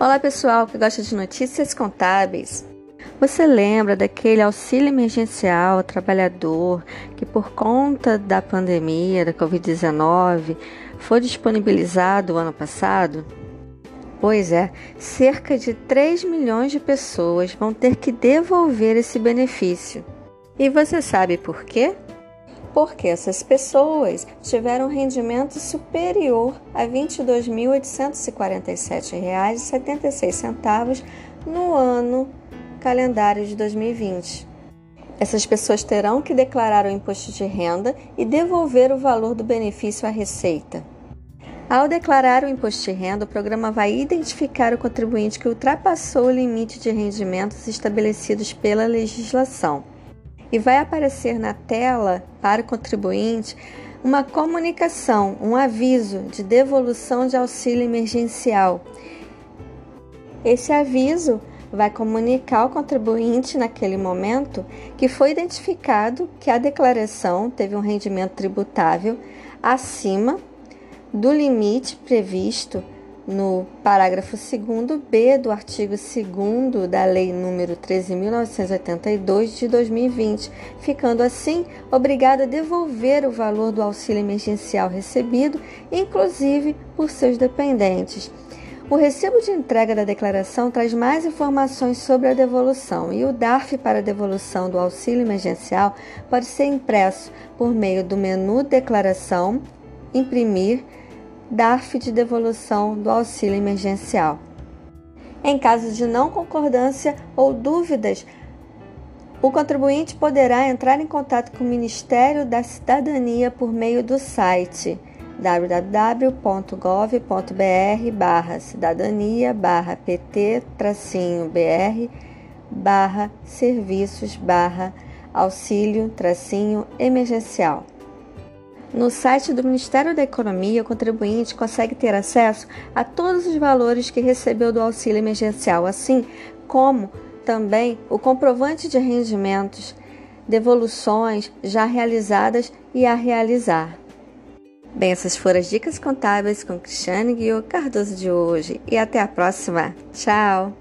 Olá pessoal que gosta de notícias contábeis. Você lembra daquele auxílio emergencial ao trabalhador que, por conta da pandemia da Covid-19, foi disponibilizado o ano passado? Pois é, cerca de 3 milhões de pessoas vão ter que devolver esse benefício. E você sabe por quê? Porque essas pessoas tiveram rendimento superior a R$ 22.847,76 no ano calendário de 2020. Essas pessoas terão que declarar o imposto de renda e devolver o valor do benefício à Receita. Ao declarar o imposto de renda, o programa vai identificar o contribuinte que ultrapassou o limite de rendimentos estabelecidos pela legislação e vai aparecer na tela para o contribuinte uma comunicação, um aviso de devolução de auxílio emergencial. Esse aviso vai comunicar ao contribuinte naquele momento que foi identificado que a declaração teve um rendimento tributável acima do limite previsto no parágrafo 2b do artigo 2 da Lei nº 13.982 de 2020, ficando assim obrigado a devolver o valor do auxílio emergencial recebido, inclusive por seus dependentes. O recibo de entrega da declaração traz mais informações sobre a devolução e o DARF para devolução do auxílio emergencial pode ser impresso por meio do menu Declaração, Imprimir, DARF de devolução do auxílio emergencial. Em caso de não concordância ou dúvidas, o contribuinte poderá entrar em contato com o Ministério da Cidadania por meio do site www.gov.br barra cidadania barra pt tracinho br barra serviços barra auxílio tracinho emergencial. No site do Ministério da Economia, o contribuinte consegue ter acesso a todos os valores que recebeu do auxílio emergencial, assim como também o comprovante de rendimentos, devoluções já realizadas e a realizar. Bem, essas foram as dicas contábeis com Cristiane Guio Cardoso de hoje e até a próxima. Tchau!